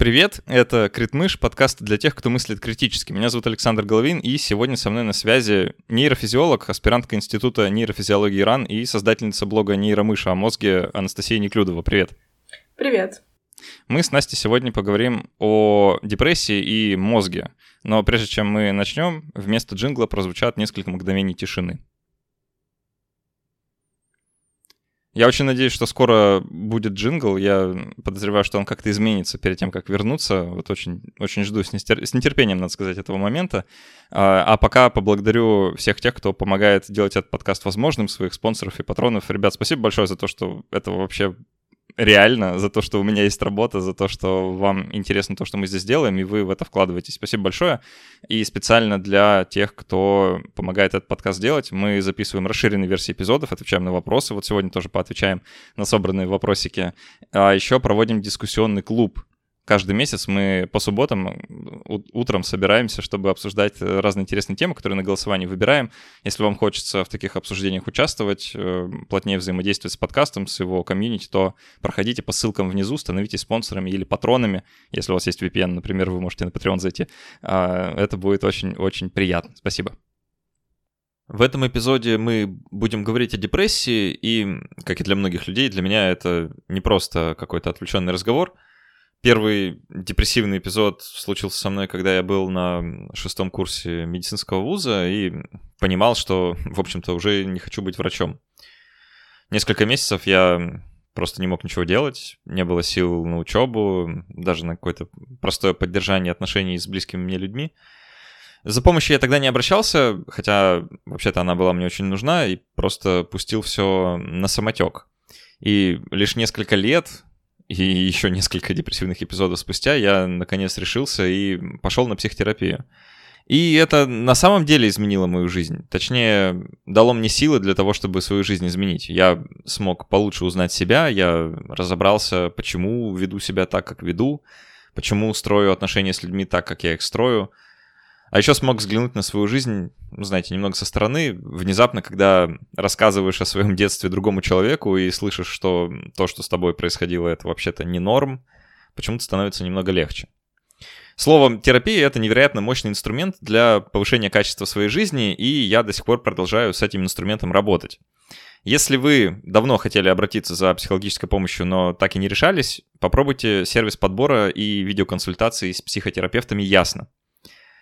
Привет, это Критмыш, подкаст для тех, кто мыслит критически. Меня зовут Александр Головин, и сегодня со мной на связи нейрофизиолог, аспирантка Института нейрофизиологии РАН и создательница блога «Нейромыша» о мозге Анастасия Неклюдова. Привет. Привет. Мы с Настей сегодня поговорим о депрессии и мозге. Но прежде чем мы начнем, вместо джингла прозвучат несколько мгновений тишины. Я очень надеюсь, что скоро будет джингл. Я подозреваю, что он как-то изменится перед тем, как вернуться. Вот очень, очень жду с, нестер... с нетерпением, надо сказать, этого момента. А, а пока поблагодарю всех тех, кто помогает делать этот подкаст возможным, своих спонсоров и патронов. Ребят, спасибо большое за то, что это вообще реально, за то, что у меня есть работа, за то, что вам интересно то, что мы здесь делаем, и вы в это вкладываетесь. Спасибо большое. И специально для тех, кто помогает этот подкаст делать, мы записываем расширенные версии эпизодов, отвечаем на вопросы. Вот сегодня тоже поотвечаем на собранные вопросики. А еще проводим дискуссионный клуб каждый месяц мы по субботам утром собираемся, чтобы обсуждать э, разные интересные темы, которые на голосовании выбираем. Если вам хочется в таких обсуждениях участвовать, э, плотнее взаимодействовать с подкастом, с его комьюнити, то проходите по ссылкам внизу, становитесь спонсорами или патронами. Если у вас есть VPN, например, вы можете на Patreon зайти. А, это будет очень-очень приятно. Спасибо. В этом эпизоде мы будем говорить о депрессии, и, как и для многих людей, для меня это не просто какой-то отвлеченный разговор — Первый депрессивный эпизод случился со мной, когда я был на шестом курсе медицинского вуза и понимал, что, в общем-то, уже не хочу быть врачом. Несколько месяцев я просто не мог ничего делать, не было сил на учебу, даже на какое-то простое поддержание отношений с близкими мне людьми. За помощью я тогда не обращался, хотя вообще-то она была мне очень нужна, и просто пустил все на самотек. И лишь несколько лет, и еще несколько депрессивных эпизодов спустя я наконец решился и пошел на психотерапию. И это на самом деле изменило мою жизнь. Точнее, дало мне силы для того, чтобы свою жизнь изменить. Я смог получше узнать себя, я разобрался, почему веду себя так, как веду, почему строю отношения с людьми так, как я их строю. А еще смог взглянуть на свою жизнь, ну, знаете, немного со стороны. Внезапно, когда рассказываешь о своем детстве другому человеку и слышишь, что то, что с тобой происходило, это вообще-то не норм, почему-то становится немного легче. Словом, терапия — это невероятно мощный инструмент для повышения качества своей жизни, и я до сих пор продолжаю с этим инструментом работать. Если вы давно хотели обратиться за психологической помощью, но так и не решались, попробуйте сервис подбора и видеоконсультации с психотерапевтами «Ясно».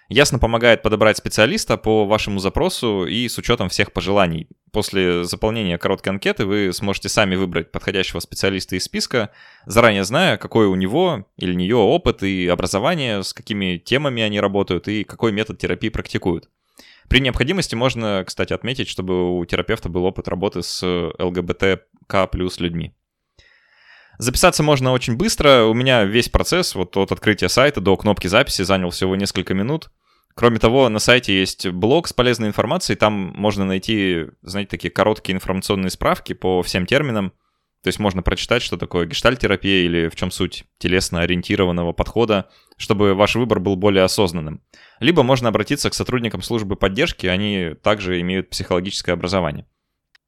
Ясно помогает подобрать специалиста по вашему запросу и с учетом всех пожеланий. После заполнения короткой анкеты вы сможете сами выбрать подходящего специалиста из списка, заранее зная, какой у него или нее опыт и образование, с какими темами они работают и какой метод терапии практикуют. При необходимости можно, кстати, отметить, чтобы у терапевта был опыт работы с ЛГБТК плюс людьми. Записаться можно очень быстро. У меня весь процесс вот от открытия сайта до кнопки записи занял всего несколько минут. Кроме того, на сайте есть блог с полезной информацией, там можно найти, знаете, такие короткие информационные справки по всем терминам. То есть можно прочитать, что такое гештальтерапия или в чем суть телесно-ориентированного подхода, чтобы ваш выбор был более осознанным. Либо можно обратиться к сотрудникам службы поддержки, они также имеют психологическое образование.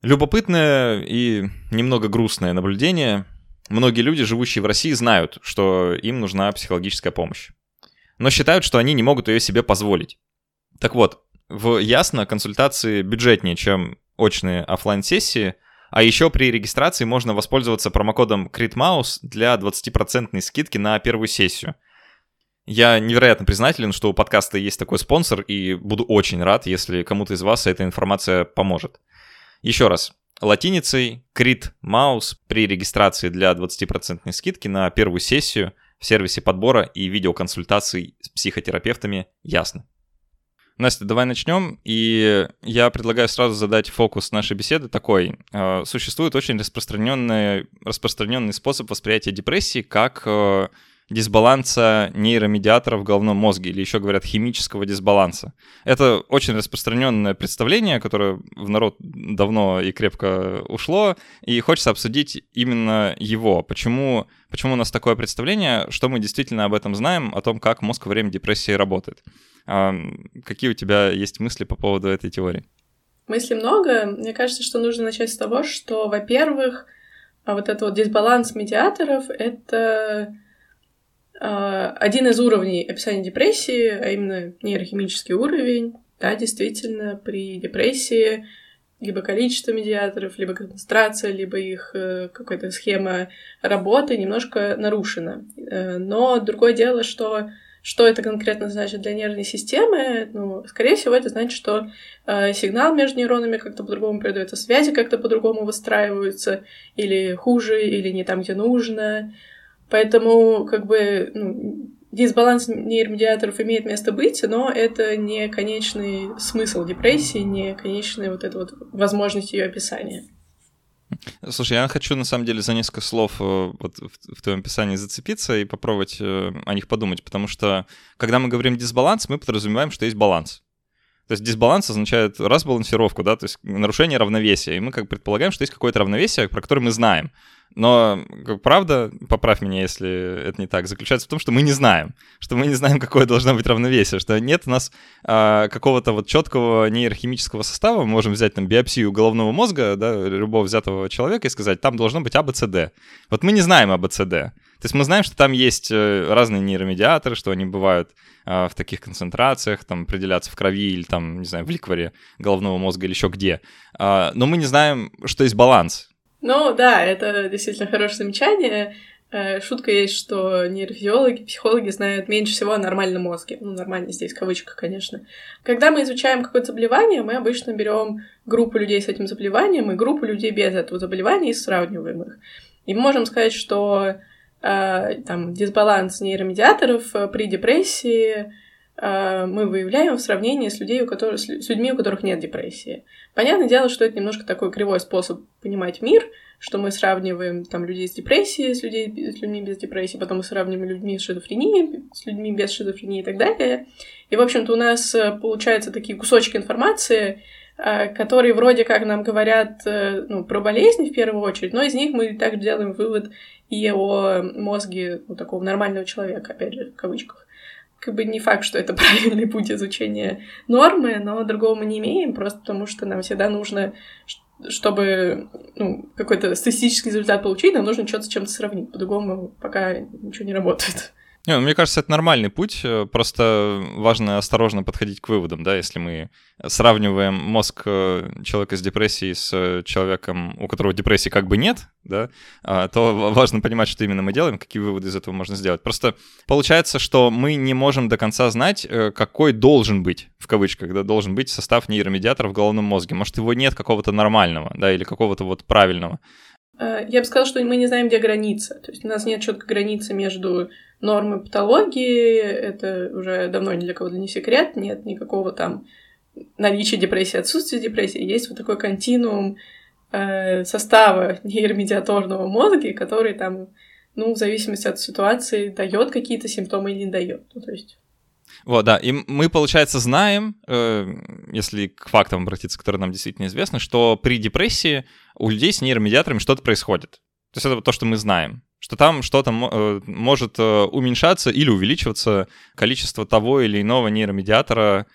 Любопытное и немного грустное наблюдение. Многие люди, живущие в России, знают, что им нужна психологическая помощь но считают, что они не могут ее себе позволить. Так вот, в Ясно консультации бюджетнее, чем очные офлайн сессии а еще при регистрации можно воспользоваться промокодом CritMouse для 20% скидки на первую сессию. Я невероятно признателен, что у подкаста есть такой спонсор, и буду очень рад, если кому-то из вас эта информация поможет. Еще раз, латиницей Crit Mouse при регистрации для 20% скидки на первую сессию – в сервисе подбора и видеоконсультаций с психотерапевтами ясно. Настя, давай начнем. И я предлагаю сразу задать фокус нашей беседы такой. Э, существует очень распространенный, распространенный способ восприятия депрессии как э, дисбаланса нейромедиаторов в головном мозге, или еще говорят химического дисбаланса. Это очень распространенное представление, которое в народ давно и крепко ушло, и хочется обсудить именно его. Почему, почему у нас такое представление, что мы действительно об этом знаем, о том, как мозг во время депрессии работает. А, какие у тебя есть мысли по поводу этой теории? Мыслей много. Мне кажется, что нужно начать с того, что, во-первых, а вот этот вот дисбаланс медиаторов — это один из уровней описания депрессии, а именно нейрохимический уровень, да, действительно, при депрессии либо количество медиаторов, либо концентрация, либо их э, какая-то схема работы немножко нарушена. Э, но другое дело, что что это конкретно значит для нервной системы? Ну, скорее всего, это значит, что э, сигнал между нейронами как-то по-другому передается, связи как-то по-другому выстраиваются, или хуже, или не там, где нужно. Поэтому, как бы, ну, дисбаланс нейромедиаторов имеет место быть, но это не конечный смысл депрессии, не конечная вот эта вот возможность ее описания. Слушай, я хочу на самом деле за несколько слов э, вот в, в твоем описании зацепиться и попробовать э, о них подумать, потому что когда мы говорим дисбаланс, мы подразумеваем, что есть баланс. То есть дисбаланс означает разбалансировку, да, то есть нарушение равновесия. И мы как предполагаем, что есть какое-то равновесие, про которое мы знаем. Но правда, поправь меня, если это не так, заключается в том, что мы не знаем, что мы не знаем, какое должно быть равновесие, что нет у нас а, какого-то вот четкого нейрохимического состава, мы можем взять там биопсию головного мозга, да, любого взятого человека и сказать, там должно быть АБЦД. Вот мы не знаем АБЦД. То есть мы знаем, что там есть э, разные нейромедиаторы, что они бывают а, в таких концентрациях, там определяться в крови или там, не знаю, в ликворе головного мозга или еще где. А, но мы не знаем, что есть баланс ну да, это действительно хорошее замечание. Э, шутка есть, что нейрофизиологи, психологи знают меньше всего о нормальном мозге. Ну, нормально здесь в кавычках, конечно. Когда мы изучаем какое-то заболевание, мы обычно берем группу людей с этим заболеванием и группу людей без этого заболевания и сравниваем их. И мы можем сказать, что э, там дисбаланс нейромедиаторов при депрессии мы выявляем в сравнении с, людей, у которых, с людьми, у которых нет депрессии. Понятное дело, что это немножко такой кривой способ понимать мир, что мы сравниваем там людей с депрессией с, людей, с людьми без депрессии, потом мы сравниваем людьми с шизофренией с людьми без шизофрении и так далее. И, в общем-то, у нас э, получаются такие кусочки информации, э, которые вроде как нам говорят э, ну, про болезни в первую очередь, но из них мы также делаем вывод и о мозге ну, такого нормального человека, опять же, в кавычках как бы не факт, что это правильный путь изучения нормы, но другого мы не имеем, просто потому что нам всегда нужно, чтобы ну, какой-то статистический результат получить, нам нужно что-то с чем-то сравнить. По-другому пока ничего не работает. Не, ну, мне кажется, это нормальный путь, э, просто важно осторожно подходить к выводам, да, если мы сравниваем мозг э, человека с депрессией с человеком, у которого депрессии как бы нет, да, а, то важно понимать, что именно мы делаем, какие выводы из этого можно сделать. Просто получается, что мы не можем до конца знать, э, какой должен быть, в кавычках, да, должен быть состав нейромедиатора в головном мозге. Может, его нет какого-то нормального, да, или какого-то вот правильного. Я бы сказала, что мы не знаем, где граница. То есть у нас нет четкой границы между нормы патологии, это уже давно ни для кого не секрет, нет никакого там наличия депрессии, отсутствия депрессии, есть вот такой континуум э, состава нейромедиаторного мозга, который там, ну, в зависимости от ситуации, дает какие-то симптомы или не дает. Ну, то есть вот, да, и мы, получается, знаем, э, если к фактам обратиться, которые нам действительно известны, что при депрессии у людей с нейромедиаторами что-то происходит. То есть это то, что мы знаем что там что-то э, может э, уменьшаться или увеличиваться количество того или иного нейромедиатора,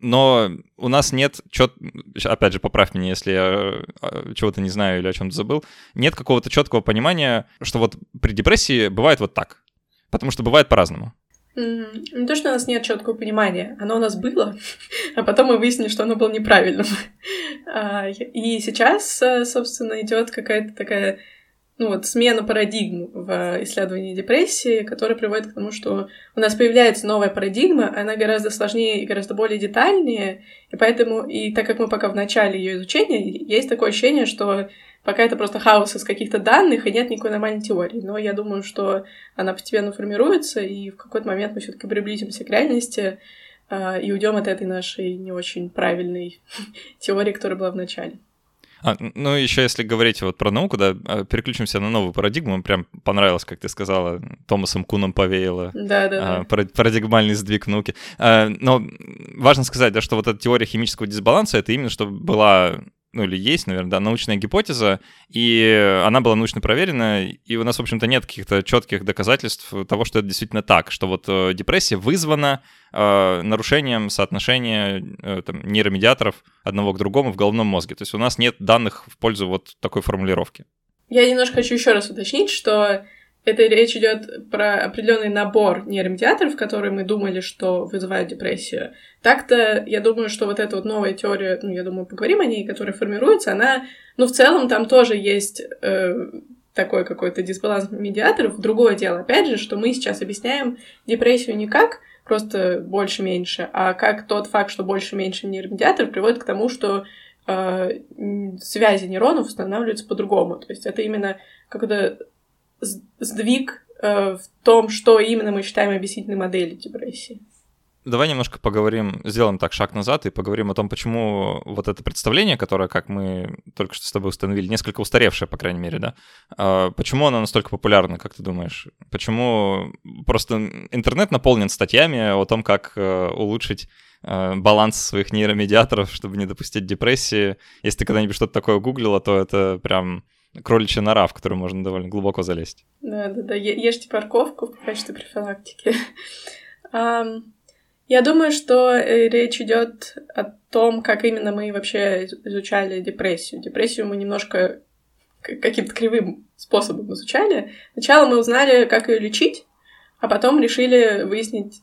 но у нас нет, чет... опять же, поправь меня, если я чего-то не знаю или о чем-то забыл, нет какого-то четкого понимания, что вот при депрессии бывает вот так, потому что бывает по-разному. Не то, что у нас нет четкого понимания, оно у нас было, а потом мы выяснили, что оно было неправильным. А, и сейчас, собственно, идет какая-то такая ну вот смена парадигм в исследовании депрессии, которая приводит к тому, что у нас появляется новая парадигма, она гораздо сложнее и гораздо более детальнее, и поэтому, и так как мы пока в начале ее изучения, есть такое ощущение, что пока это просто хаос из каких-то данных, и нет никакой нормальной теории. Но я думаю, что она постепенно формируется, и в какой-то момент мы все таки приблизимся к реальности э, и уйдем от этой нашей не очень правильной теории, которая была в начале. А, ну, еще если говорить вот про науку, да, а, переключимся на новую парадигму. Прям понравилось, как ты сказала, Томасом Куном повеяло. Да, да, а, Парадигмальный сдвиг науки. А, но важно сказать, да, что вот эта теория химического дисбаланса, это именно чтобы была ну или есть, наверное, да, научная гипотеза, и она была научно проверена, и у нас, в общем-то, нет каких-то четких доказательств того, что это действительно так, что вот э, депрессия вызвана э, нарушением соотношения э, там, нейромедиаторов одного к другому в головном мозге. То есть у нас нет данных в пользу вот такой формулировки. Я немножко хочу еще раз уточнить, что это речь идет про определенный набор нейромедиаторов, которые мы думали, что вызывают депрессию. Так-то, я думаю, что вот эта вот новая теория, ну, я думаю, поговорим о ней, которая формируется, она, ну, в целом там тоже есть э, такой какой-то дисбаланс медиаторов. Другое дело, опять же, что мы сейчас объясняем депрессию не как просто больше-меньше, а как тот факт, что больше-меньше нейромедиаторов приводит к тому, что э, связи нейронов устанавливаются по-другому. То есть это именно какой-то сдвиг э, в том, что именно мы считаем объяснительной моделью депрессии. Давай немножко поговорим, сделаем так шаг назад и поговорим о том, почему вот это представление, которое, как мы только что с тобой установили, несколько устаревшее, по крайней мере, да, а, почему оно настолько популярно, как ты думаешь? Почему просто интернет наполнен статьями о том, как э, улучшить э, баланс своих нейромедиаторов, чтобы не допустить депрессии. Если ты когда-нибудь что-то такое гуглила, то это прям кроличья нора, в которую можно довольно глубоко залезть. Да, да, да. Ешьте парковку в качестве профилактики. Я думаю, что э, речь идет о том, как именно мы вообще изучали депрессию. Депрессию мы немножко каким-то кривым способом изучали. Сначала мы узнали, как ее лечить, а потом решили выяснить,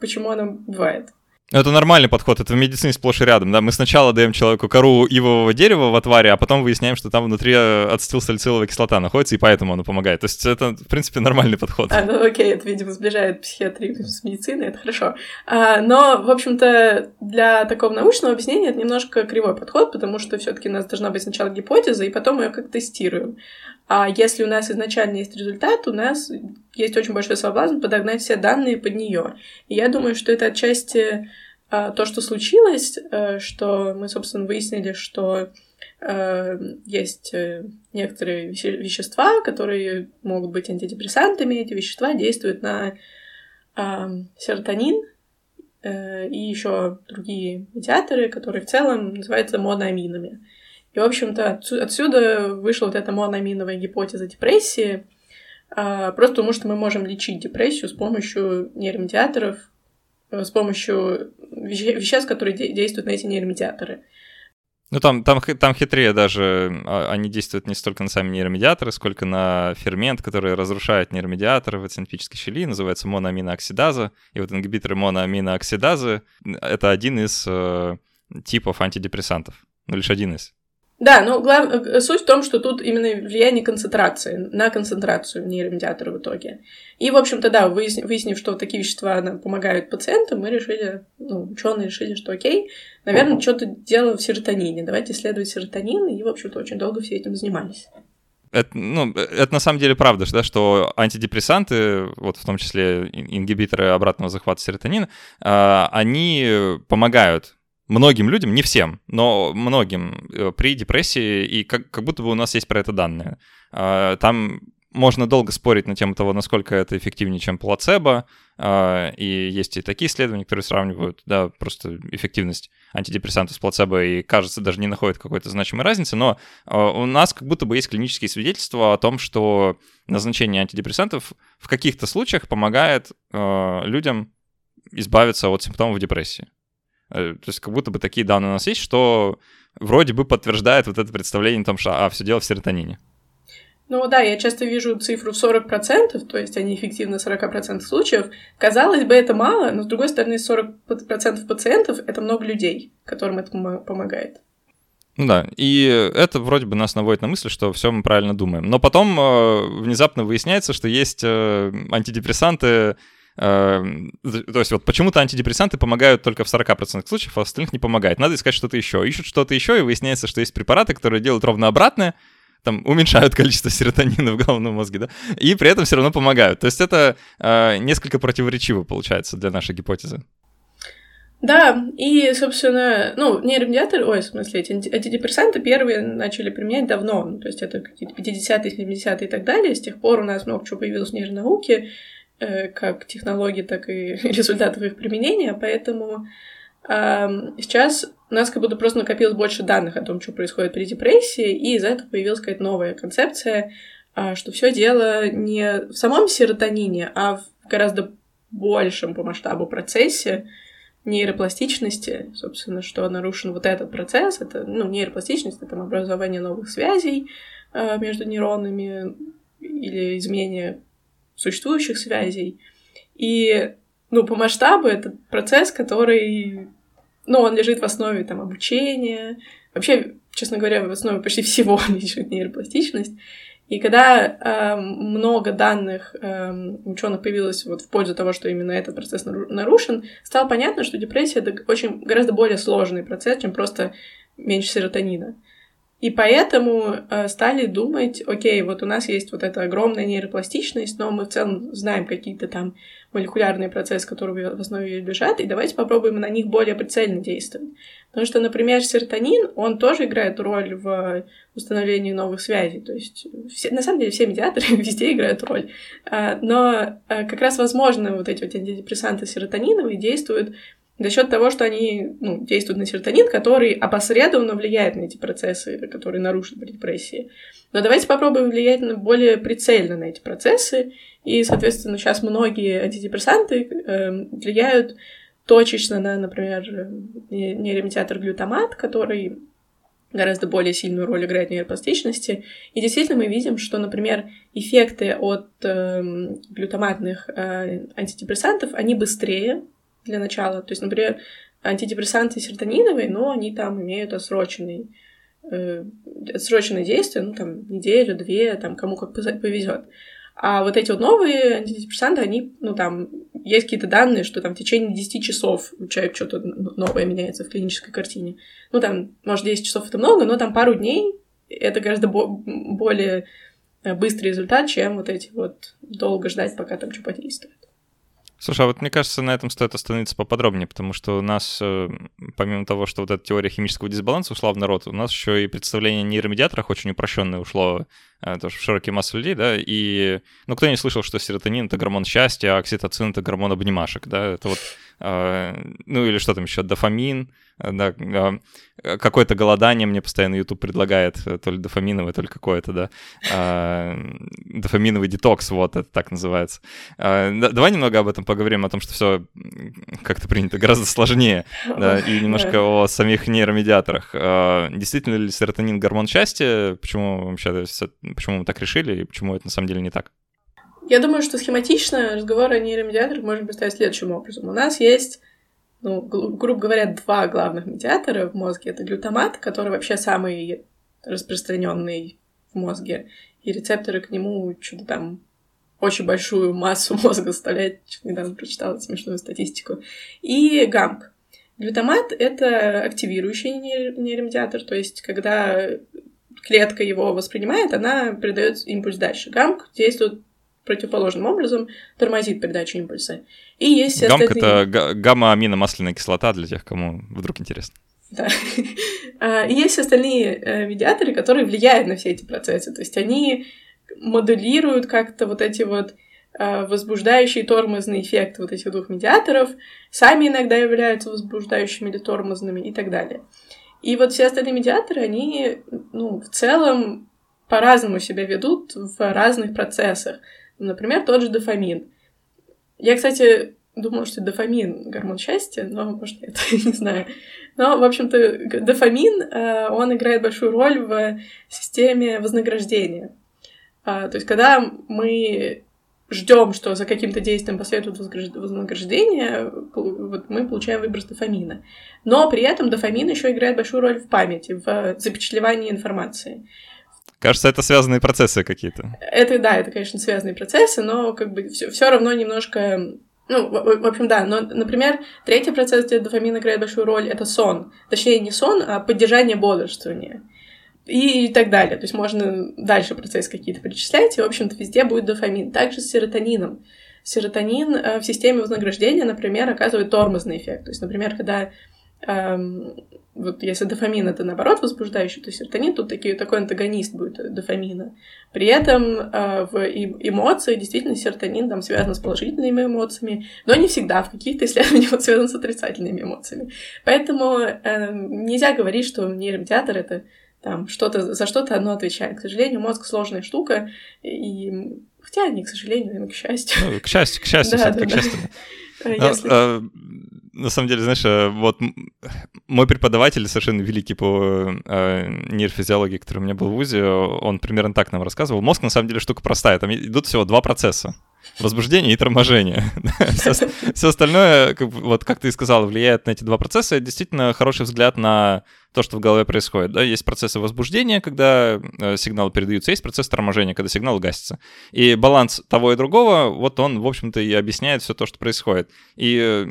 почему она бывает. Ну, это нормальный подход, это в медицине сплошь и рядом, да. Мы сначала даем человеку кору ивового дерева в отваре, а потом выясняем, что там внутри э, ацетилсалициловая кислота находится, и поэтому она помогает. То есть это, в принципе, нормальный подход. А, ну окей, это, видимо, сближает психиатрию с медициной, это хорошо. А, но, в общем-то, для такого научного объяснения это немножко кривой подход, потому что все таки у нас должна быть сначала гипотеза, и потом ее как тестируем. А если у нас изначально есть результат, у нас есть очень большой соблазн подогнать все данные под нее. И я думаю, что это отчасти то, что случилось, э, что мы, собственно, выяснили, что э, есть э, некоторые вещества, которые могут быть антидепрессантами. Эти вещества действуют на а, серотонин и еще другие медиаторы, которые в целом называются моноаминами. И, в общем-то, отсюда вышла вот эта моноаминовая гипотеза депрессии, а, просто потому что мы можем лечить депрессию с помощью нейромедиаторов, с помощью веществ, которые действуют на эти нейромедиаторы. Ну, там, там, там хитрее даже, а, они действуют не столько на сами нейромедиаторы, сколько на фермент, который разрушает нейромедиаторы в синтетической щели, называется моноаминооксидаза. И вот ингибиторы моноаминооксидазы — это один из э, типов антидепрессантов, ну, лишь один из. Да, но глав... Э, суть в том, что тут именно влияние концентрации, на концентрацию нейромедиатора в итоге. И, в общем-то, да, выяснив, выяснив, что такие вещества помогают пациентам, мы решили, ну, ученые решили, что окей, наверное, что-то дело в серотонине, давайте исследовать серотонин, и, в общем-то, очень долго все этим занимались. Это, ну, это на самом деле правда, да, что антидепрессанты, вот в том числе ингибиторы обратного захвата серотонина, а, они помогают многим людям, не всем, но многим э, при депрессии, и как, как будто бы у нас есть про это данные. А, там можно долго спорить на тему того, насколько это эффективнее, чем плацебо, а, и есть и такие исследования, которые сравнивают, да, просто эффективность антидепрессантов с плацебо, и, кажется, даже не находят какой-то значимой разницы, но а, у нас как будто бы есть клинические свидетельства о том, что назначение антидепрессантов в каких-то случаях помогает людям избавиться от симптомов депрессии. Э, то есть как будто бы такие данные у нас есть, что вроде бы подтверждает вот это представление о том, что а, все дело в серотонине. Ну да, я часто вижу цифру в 40%, то есть они эффективны в 40% случаев. Казалось бы, это мало, но с другой стороны, 40% пациентов — это много людей, которым это помогает. Ну да, и это вроде бы нас наводит на мысль, что все мы правильно думаем. Но потом э, внезапно выясняется, что есть э, антидепрессанты, то есть вот почему-то антидепрессанты помогают только в 40% случаев, а в остальных не помогает. Надо искать что-то еще. Ищут что-то еще, и выясняется, что есть препараты, которые делают ровно обратное, там уменьшают количество серотонина в головном мозге, да, и при этом все равно помогают. То есть это э, несколько противоречиво получается для нашей гипотезы. Да, и, собственно, ну, нейромедиаторы, ой, в смысле, эти антидепрессанты первые начали применять давно, то есть это какие-то 50-е, 70-е и так далее, с тех пор у нас много чего появилось в нейронауке, как технологий, так и результатов их применения, поэтому э, сейчас у нас как будто просто накопилось больше данных о том, что происходит при депрессии, и из-за этого появилась какая-то новая концепция, э, что все дело не в самом серотонине, а в гораздо большем по масштабу процессе нейропластичности, собственно, что нарушен вот этот процесс, это, ну, нейропластичность, это образование новых связей э, между нейронами, или изменение существующих связей. И, ну, по масштабу это процесс, который, ну, он лежит в основе там обучения, вообще, честно говоря, в основе почти всего лежит нейропластичность. И когда э, много данных э, ученых появилось вот в пользу того, что именно этот процесс нарушен, стало понятно, что депрессия это очень гораздо более сложный процесс, чем просто меньше серотонина. И поэтому э, стали думать, окей, вот у нас есть вот эта огромная нейропластичность, но мы в целом знаем какие-то там молекулярные процессы, которые в основе лежат, и давайте попробуем на них более прицельно действовать. Потому что, например, серотонин, он тоже играет роль в установлении новых связей. То есть, все, на самом деле, все медиаторы везде играют роль. А, но а, как раз возможно вот эти вот антидепрессанты серотониновые действуют за счет того, что они ну, действуют на серотонин, который опосредованно влияет на эти процессы, которые нарушены при депрессии. Но давайте попробуем влиять на более прицельно на эти процессы. И, соответственно, сейчас многие антидепрессанты э, влияют точечно на, например, нейромедиатор глютамат, который гораздо более сильную роль играет в нейропластичности. И действительно мы видим, что, например, эффекты от э, глютаматных э, антидепрессантов, они быстрее для начала. То есть, например, антидепрессанты серотониновые, но они там имеют отсроченный, э, отсроченное действие, ну, там, неделю, две, там, кому как повезет. А вот эти вот новые антидепрессанты, они, ну, там, есть какие-то данные, что там в течение 10 часов у человека что-то новое меняется в клинической картине. Ну, там, может, 10 часов это много, но там пару дней это гораздо бо- более э, быстрый результат, чем вот эти вот долго ждать, пока там что подействует. Слушай, а вот мне кажется, на этом стоит остановиться поподробнее, потому что у нас, э, помимо того, что вот эта теория химического дисбаланса ушла в народ, у нас еще и представление о нейромедиаторах очень упрощенное ушло э, тоже в широкие массы людей, да, и, ну, кто не слышал, что серотонин — это гормон счастья, а окситоцин — это гормон обнимашек, да, это вот, ну, или что там еще, дофамин, да, а, какое-то голодание мне постоянно YouTube предлагает, э, то ли дофаминовое, то ли какое-то, да, а, дофаминовый детокс, вот это так называется. А, давай немного об этом поговорим, о том, что все как-то принято гораздо сложнее, да, и немножко о самих нейромедиаторах. Действительно ли серотонин гормон счастья? Почему вообще, почему мы так решили и почему это на самом деле не так? Я думаю, что схематично разговор о нейромедиаторах можно представить следующим образом. У нас есть ну, грубо говоря, два главных медиатора в мозге. Это глютамат, который вообще самый распространенный в мозге, и рецепторы к нему что-то там очень большую массу мозга составляет, недавно прочитала смешную статистику, и гамп. Глютамат — это активирующий нейромедиатор, то есть когда клетка его воспринимает, она передает импульс дальше. Гамп действует противоположным образом тормозит передачу импульса. И есть Гамк это гамма-аминомасляная кислота для тех, кому вдруг интересно. Да. А, есть остальные э, медиаторы, которые влияют на все эти процессы. То есть они модулируют как-то вот эти вот э, возбуждающие тормозные эффекты вот этих двух медиаторов, сами иногда являются возбуждающими или тормозными и так далее. И вот все остальные медиаторы, они, ну, в целом по-разному себя ведут в разных процессах. Например, тот же дофамин. Я, кстати, думала, что дофамин — гормон счастья, но, может, нет, не знаю. Но, в общем-то, дофамин, э, он играет большую роль в системе вознаграждения. А, то есть, когда мы ждем, что за каким-то действием последует вознаграждение, вот мы получаем выброс дофамина. Но при этом дофамин еще играет большую роль в памяти, в запечатлевании информации. Кажется, это связанные процессы какие-то. Это, да, это, конечно, связанные процессы, но как бы все равно немножко ну, в, в общем, да, но, например, третий процесс, где дофамин играет большую роль, это сон. Точнее, не сон, а поддержание бодрствования. И, так далее. То есть можно дальше процесс какие-то перечислять, и, в общем-то, везде будет дофамин. Также с серотонином. Серотонин э, в системе вознаграждения, например, оказывает тормозный эффект. То есть, например, когда эм, вот если дофамин это наоборот возбуждающий, то серотонин тут таки, такой антагонист будет дофамина. При этом э, в эмоции действительно серотонин там связан с положительными эмоциями, но не всегда. В каких-то исследованиях он связан с отрицательными эмоциями. Поэтому э, нельзя говорить, что нейромедиатор это там что-то за что-то одно отвечает. К сожалению, мозг сложная штука, и хотя не к сожалению, но к счастью. Ну, к счастью, к счастью, да, да, к счастью. Если... А, на самом деле, знаешь, э, вот мой преподаватель, совершенно великий по э, нейрофизиологии, который у меня был в ВУЗе, он примерно так нам рассказывал. Мозг, на самом деле, штука простая. Там идут всего два процесса. Возбуждение и торможение. все, остальное, вот как ты и сказал, влияет на эти два процесса. Это действительно хороший взгляд на то, что в голове происходит. Да? Есть процессы возбуждения, когда э, сигналы передаются, есть процесс торможения, когда сигнал гасится. И баланс того и другого, вот он, в общем-то, и объясняет все то, что происходит. И э,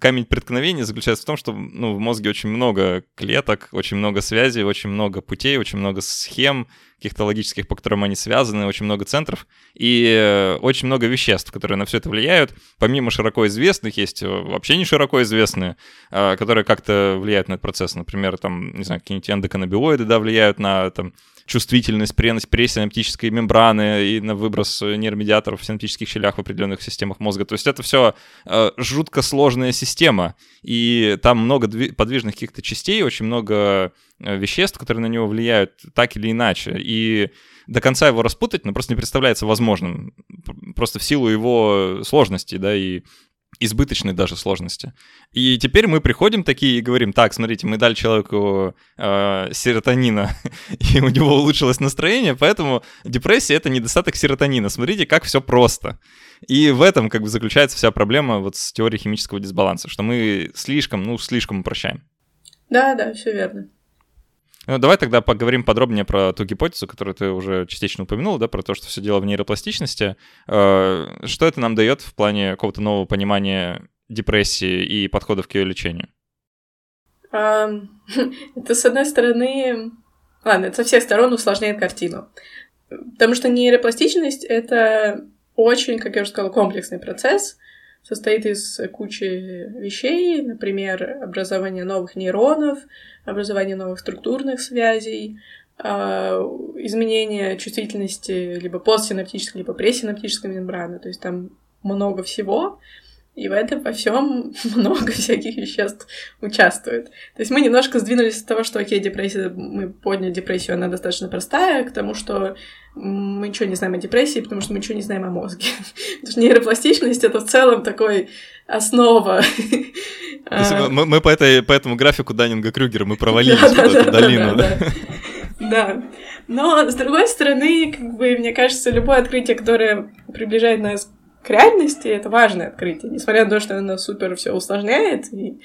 камень преткновения заключается в том, что ну, в мозге очень много клеток, очень много связей, очень много путей, очень много схем, каких-то логических, по которым они связаны, очень много центров и э, очень много веществ, которые на все это влияют. Помимо широко известных, есть э, вообще не широко известные, э, которые как-то влияют на этот процесс. Например, там, не знаю, какие-нибудь эндоканнабиоиды, да, влияют на там, чувствительность, пресс, пресинаптической мембраны и на выброс нейромедиаторов в синаптических щелях в определенных системах мозга. То есть это все э, жутко сложная система, и там много подвижных каких-то частей, очень много Э, веществ, которые на него влияют так или иначе. И до конца его распутать, ну, просто не представляется возможным. Просто в силу его сложности, да, и избыточной даже сложности. И теперь мы приходим такие и говорим, так, смотрите, мы дали человеку э, серотонина, и у него улучшилось настроение, поэтому депрессия — это недостаток серотонина. Смотрите, как все просто. И в этом как бы заключается вся проблема вот с теорией химического дисбаланса, что мы слишком, ну, слишком упрощаем. Да, да, все верно. Ну, давай тогда поговорим подробнее про ту гипотезу, которую ты уже частично упомянул, да, про то, что все дело в нейропластичности. Э, что это нам дает в плане какого-то нового понимания депрессии и подходов к ее лечению? Это, с одной стороны... Ладно, это со всех сторон усложняет картину. Потому что нейропластичность — это очень, как я уже сказала, комплексный процесс, состоит из кучи вещей, например, образование новых нейронов, образование новых структурных связей, а, изменение чувствительности либо постсинаптической, либо пресинаптической мембраны. То есть там много всего, и в этом во всем много всяких веществ участвует. То есть мы немножко сдвинулись от того, что, окей, депрессия, мы подняли депрессию, она достаточно простая, к тому, что мы ничего не знаем о депрессии, потому что мы ничего не знаем о мозге. Потому что нейропластичность — это в целом такой основа. мы, мы по, этой, по этому графику Даннинга Крюгера мы провалились в эту долину. Да. Но, с другой стороны, как бы, мне кажется, любое открытие, которое приближает нас реальности, это важное открытие. Несмотря на то, что оно супер все усложняет, и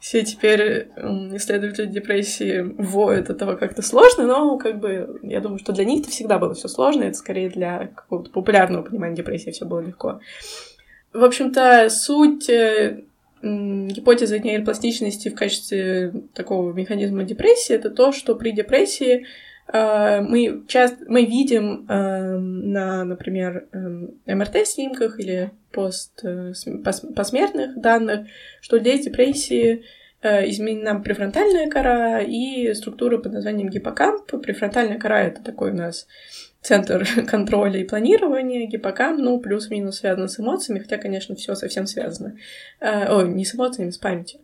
все теперь исследователи депрессии воют от того, как это сложно, но как бы я думаю, что для них это всегда было все сложно, это скорее для какого-то популярного понимания депрессии все было легко. В общем-то, суть э, гипотезы нейропластичности в качестве такого механизма депрессии это то, что при депрессии мы часто мы видим э, на, например, МРТ-снимках или пост, посмертных данных, что для депрессии изменена префронтальная кора и структура под названием гиппокамп. Префронтальная кора — это такой у нас центр контроля и планирования, гиппокамп, ну, плюс-минус связано с эмоциями, хотя, конечно, все совсем связано. Э, ой, не с эмоциями, с памятью.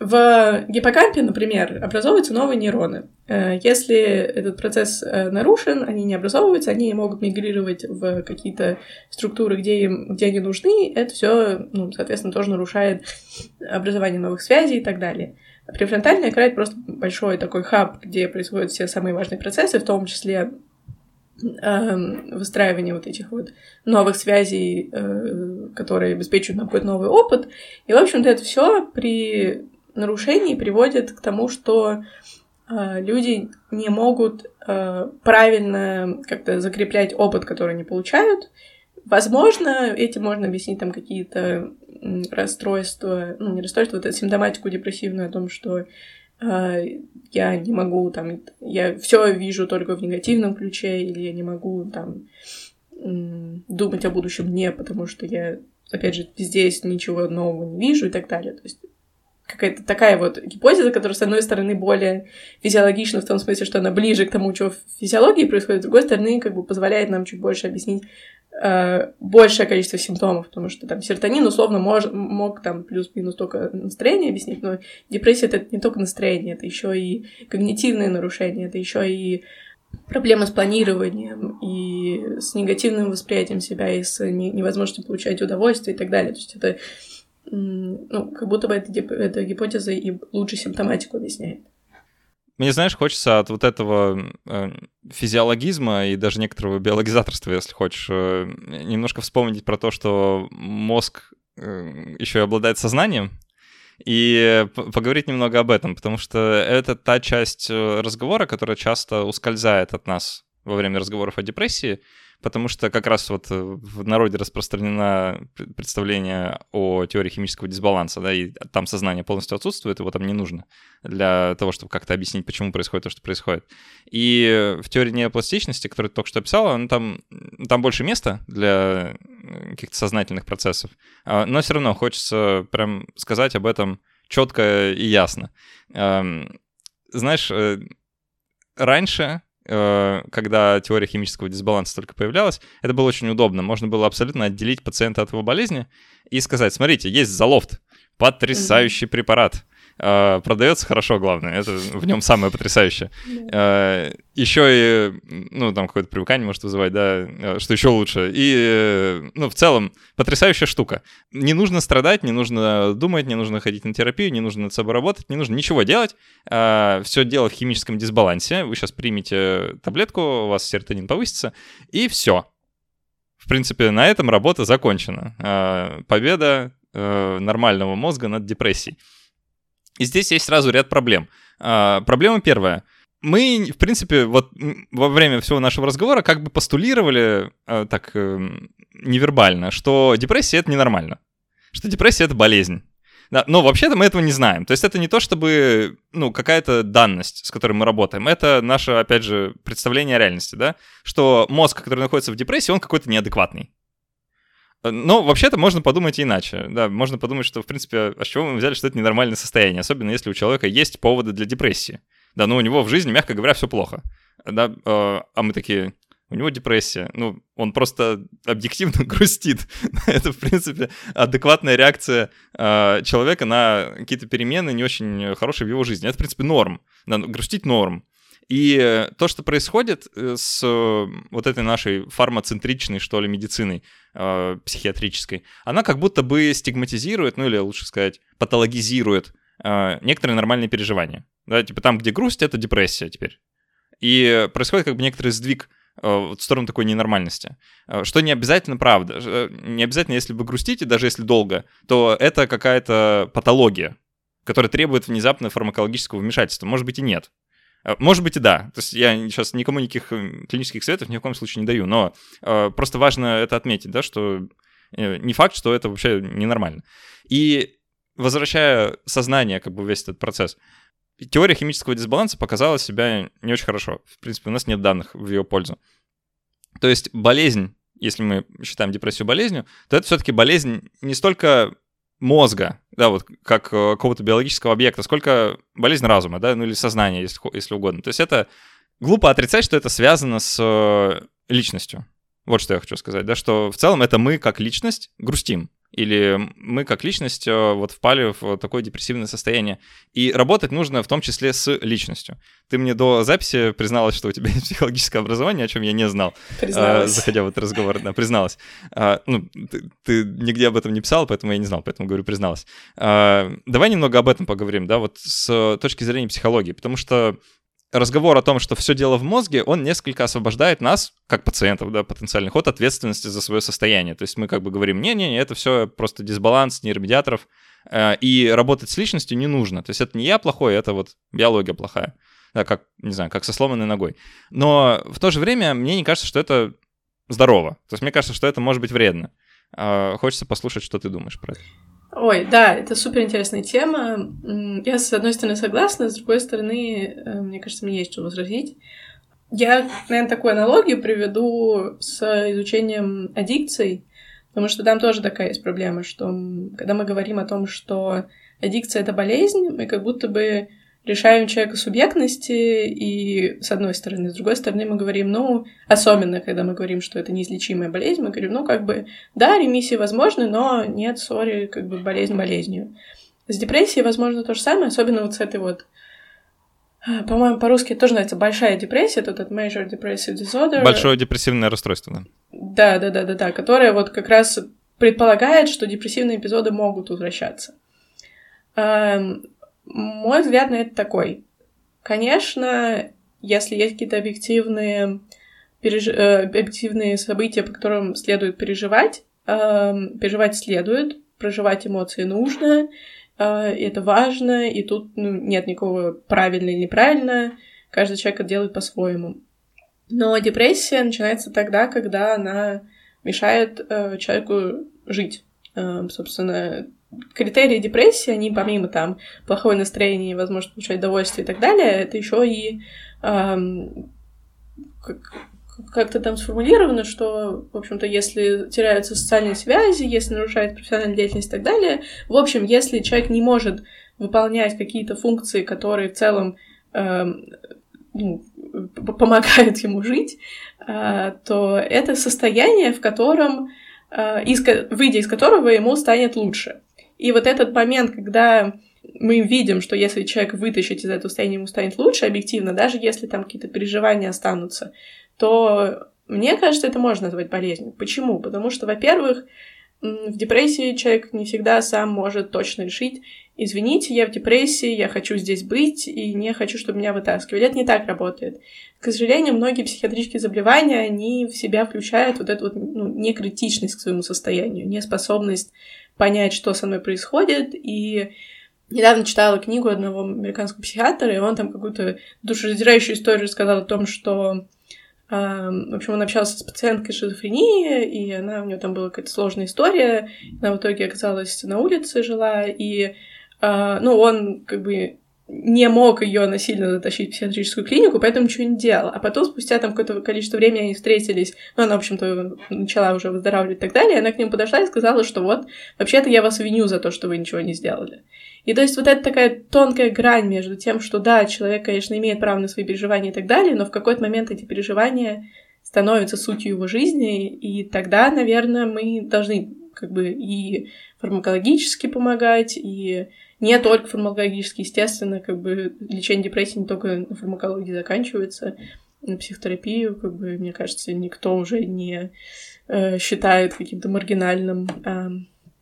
В гиппокампе, например, образовываются новые нейроны. Э, если этот процесс э, нарушен, они не образовываются, они могут мигрировать в какие-то структуры, где, им, где они нужны. Это все, ну, соответственно, тоже нарушает образование новых связей и так далее. Префронтальная кора — это просто большой такой хаб, где происходят все самые важные процессы, в том числе Эм, выстраивание вот этих вот новых связей, э, которые обеспечивают нам какой-то новый опыт. И, в общем-то, это все при нарушении приводит к тому, что э, люди не могут э, правильно как-то закреплять опыт, который они получают. Возможно, этим можно объяснить там какие-то расстройства, ну, не расстройства, это симптоматику депрессивную о том, что а, я не могу там, я все вижу только в негативном ключе, или я не могу там думать о будущем дне, потому что я, опять же, здесь ничего нового не вижу и так далее. То есть какая-то такая вот гипотеза, которая, с одной стороны, более физиологична в том смысле, что она ближе к тому, что в физиологии происходит, с другой стороны, как бы позволяет нам чуть больше объяснить э, большее количество симптомов, потому что там серотонин условно мож, мог там плюс-минус только настроение объяснить, но депрессия это не только настроение, это еще и когнитивные нарушения, это еще и проблемы с планированием и с негативным восприятием себя, и с невозможностью получать удовольствие и так далее. То есть это ну, как будто бы эта, эта гипотеза и лучше симптоматику объясняет. Мне, знаешь, хочется от вот этого э, физиологизма и даже некоторого биологизаторства, если хочешь, э, немножко вспомнить про то, что мозг э, еще и обладает сознанием, и поговорить немного об этом, потому что это та часть разговора, которая часто ускользает от нас во время разговоров о депрессии, потому что как раз вот э, в народе распространено представление о теории химического дисбаланса, да, и там сознание полностью отсутствует, его там не нужно для того, чтобы как-то объяснить, почему происходит то, что происходит. И в теории неопластичности, которую ты только что описала, ну, там, там больше места для каких-то сознательных процессов, а, но все равно хочется прям сказать об этом четко и ясно. Знаешь, э, раньше когда теория химического дисбаланса только появлялась, это было очень удобно. Можно было абсолютно отделить пациента от его болезни и сказать, смотрите, есть залофт, потрясающий препарат. Uh, продается хорошо, главное. Это в нем самое потрясающее. Э, еще и, ну, там какое-то привыкание может вызывать, да, э, что еще лучше. И, ну, в целом, потрясающая штука. Не нужно страдать, не нужно думать, не нужно ходить на терапию, не нужно над собой работать, не нужно ничего делать. Э, все дело в химическом дисбалансе. Вы сейчас примете таблетку, у вас серотонин повысится, и все. В принципе, на этом работа закончена. Победа нормального мозга над депрессией. И здесь есть сразу ряд проблем. А, проблема первая. Мы, в принципе, вот во время всего нашего разговора как бы постулировали а, так э, невербально, что депрессия — это ненормально. Что депрессия — это болезнь. Да, но вообще-то мы этого не знаем. То есть это не то, чтобы, ну, какая-то данность, с которой мы работаем. Это наше, опять же, представление о реальности, да? Что мозг, который находится в депрессии, он какой-то неадекватный. Но вообще-то можно подумать иначе. Да, можно подумать, что, в принципе, а с чего мы взяли, что это ненормальное состояние, особенно если у человека есть поводы для депрессии. Да, но у него в жизни, мягко говоря, все плохо. Да, э, а мы такие, у него депрессия. Ну, он просто объективно грустит. это, в принципе, адекватная реакция э, человека на какие-то перемены не очень хорошие в его жизни. Это, в принципе, норм. Да, ну, грустить норм. И то, что происходит э, с э, вот этой нашей фармацентричной, что ли, медициной э, психиатрической, она как будто бы стигматизирует, ну или лучше сказать, патологизирует э, некоторые нормальные переживания. Да, типа там, где грусть, это депрессия теперь. И происходит как бы некоторый сдвиг э, в сторону такой ненормальности. Э, что не обязательно правда. Не обязательно, если вы грустите, даже если долго, то это какая-то патология, которая требует внезапно фармакологического вмешательства. Может быть и нет. Э, может быть и да. То есть я сейчас никому никаких э, клинических советов ни в коем случае не даю, но э, просто важно это отметить, да, что э, не факт, что это вообще ненормально. И возвращая сознание, как бы весь этот процесс, теория химического дисбаланса показала себя не очень хорошо. В принципе, у нас нет данных в ее пользу. То есть болезнь, если мы считаем депрессию болезнью, то это все-таки болезнь не столько мозга, да, вот как э, какого-то биологического объекта, сколько болезнь разума, да, ну или сознания, если, если угодно. То есть это глупо отрицать, что это связано с э, личностью. Вот что я хочу сказать, да, что в целом это мы как личность грустим или мы как личность э, вот впали в такое депрессивное состояние. И работать нужно в том числе с личностью. Ты мне до записи призналась, что у тебя есть психологическое образование, о чем я не знал, призналась. заходя в этот разговор, да, призналась. А, ну, ты, ты нигде об этом не писал, поэтому я не знал, поэтому говорю призналась. А, давай немного об этом поговорим, да, вот с точки зрения психологии, потому что разговор о том, что все дело в мозге, он несколько освобождает нас, как пациентов, да, потенциальных, от ответственности за свое состояние. То есть мы как бы говорим, не-не-не, это все просто дисбаланс нейромедиаторов, э, и работать с личностью не нужно. То есть это не я плохой, это вот биология плохая. Да, как, не знаю, как со сломанной ногой. Но в то же время мне не кажется, что это здорово. То есть мне кажется, что это может быть вредно. Э, хочется послушать, что ты думаешь про это. Ой, да, это супер интересная тема. Я, с одной стороны, согласна, с другой стороны, э, мне кажется, мне есть что возразить. Я, наверное, такую аналогию приведу с изучением аддикций, потому что там тоже такая есть проблема, что когда мы говорим о том, что аддикция — это болезнь, мы как будто бы лишаем человека субъектности, и с одной стороны, с другой стороны мы говорим, ну, особенно, когда мы говорим, что это неизлечимая болезнь, мы говорим, ну, как бы, да, ремиссии возможны, но нет, сори, как бы болезнь болезнью. С депрессией возможно то же самое, особенно вот с этой вот а, по-моему, по-русски тоже называется большая депрессия, тут это major depressive disorder. Большое депрессивное расстройство, да. Да, да, да, да, да, которое вот как раз предполагает, что депрессивные эпизоды могут возвращаться. Мой взгляд на это такой. Конечно, если есть какие-то объективные, переж... э, объективные события, по которым следует переживать, э, переживать следует, проживать эмоции нужно, э, это важно, и тут ну, нет никакого правильно или неправильно, каждый человек это делает по-своему. Но депрессия начинается тогда, когда она мешает э, человеку жить. Э, собственно, критерии депрессии, они помимо там плохое настроение, невозможность получать удовольствие и так далее, это еще и эм, как-то там сформулировано, что, в общем-то, если теряются социальные связи, если нарушает профессиональная деятельность и так далее, в общем, если человек не может выполнять какие-то функции, которые в целом эм, ну, помогают ему жить, э, то это состояние, в котором, э, из, выйдя из которого ему станет лучше. И вот этот момент, когда мы видим, что если человек вытащить из этого состояния, ему станет лучше объективно, даже если там какие-то переживания останутся, то мне кажется, это можно назвать болезнью. Почему? Потому что, во-первых, в депрессии человек не всегда сам может точно решить, извините, я в депрессии, я хочу здесь быть и не хочу, чтобы меня вытаскивали. Это не так работает. К сожалению, многие психиатрические заболевания, они в себя включают вот эту вот ну, некритичность к своему состоянию, неспособность понять, что со мной происходит, и Недавно читала книгу одного американского психиатра, и он там какую-то душераздирающую историю рассказал о том, что в общем, он общался с пациенткой шизофрении, и она, у нее там была какая-то сложная история. Она в итоге оказалась на улице, жила, и, а, ну, он как бы не мог ее насильно затащить в психиатрическую клинику, поэтому ничего не делал. А потом, спустя там какое-то количество времени они встретились, ну, она, в общем-то, начала уже выздоравливать и так далее, она к ним подошла и сказала, что вот, вообще-то я вас виню за то, что вы ничего не сделали. И то есть вот это такая тонкая грань между тем, что да, человек, конечно, имеет право на свои переживания и так далее, но в какой-то момент эти переживания становятся сутью его жизни, и тогда, наверное, мы должны как бы и фармакологически помогать, и не только фармакологически, естественно, как бы лечение депрессии не только на фармакологии заканчивается, на психотерапию, как бы, мне кажется, никто уже не э, считает каким-то маргинальным э,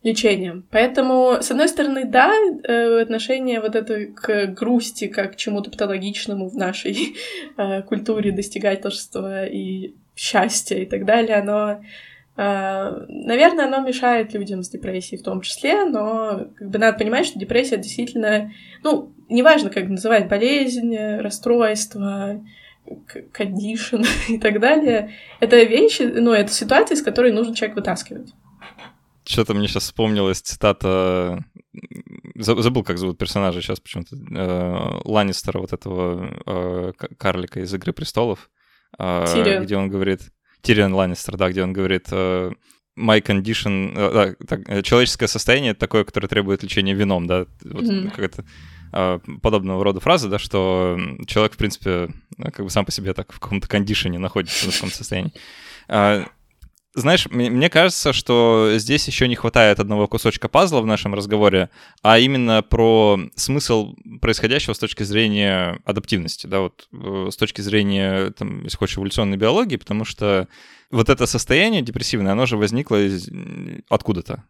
лечением. Поэтому, с одной стороны, да, э, отношение вот это к грусти как к чему-то патологичному в нашей э, культуре достигательства и счастья и так далее, оно, наверное, оно мешает людям с депрессией в том числе, но как бы надо понимать, что депрессия действительно, ну, неважно, как называть болезнь, расстройство, кондишн и так далее, это вещи, ну, это ситуация, из которой нужно человек вытаскивать. Что-то мне сейчас вспомнилась цитата... Забыл, как зовут персонажа сейчас почему-то. Э, Ланнистера, вот этого э, карлика из «Игры престолов». Э, Тирион. Где он говорит... Тирион Ланнистер, да, где он говорит... My condition... Да, так, человеческое состояние — это такое, которое требует лечения вином, да? Вот mm-hmm. какая-то подобного рода фраза, да, что человек, в принципе, как бы сам по себе так в каком-то кондишене находится, в каком-то состоянии. Знаешь, мне кажется, что здесь еще не хватает одного кусочка пазла в нашем разговоре, а именно про смысл происходящего с точки зрения адаптивности, да, вот э, с точки зрения, там, если хочешь, эволюционной биологии, потому что вот это состояние депрессивное, оно же возникло из... откуда-то.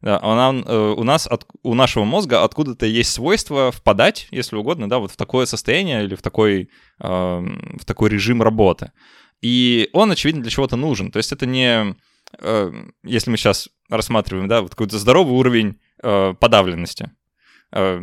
Да, она, э, у нас, от, у нашего мозга откуда-то есть свойство впадать, если угодно, да, вот в такое состояние или в такой, э, в такой режим работы. И он, очевидно, для чего-то нужен. То есть это не... Э, если мы сейчас рассматриваем, да, вот какой-то здоровый уровень э, подавленности, э,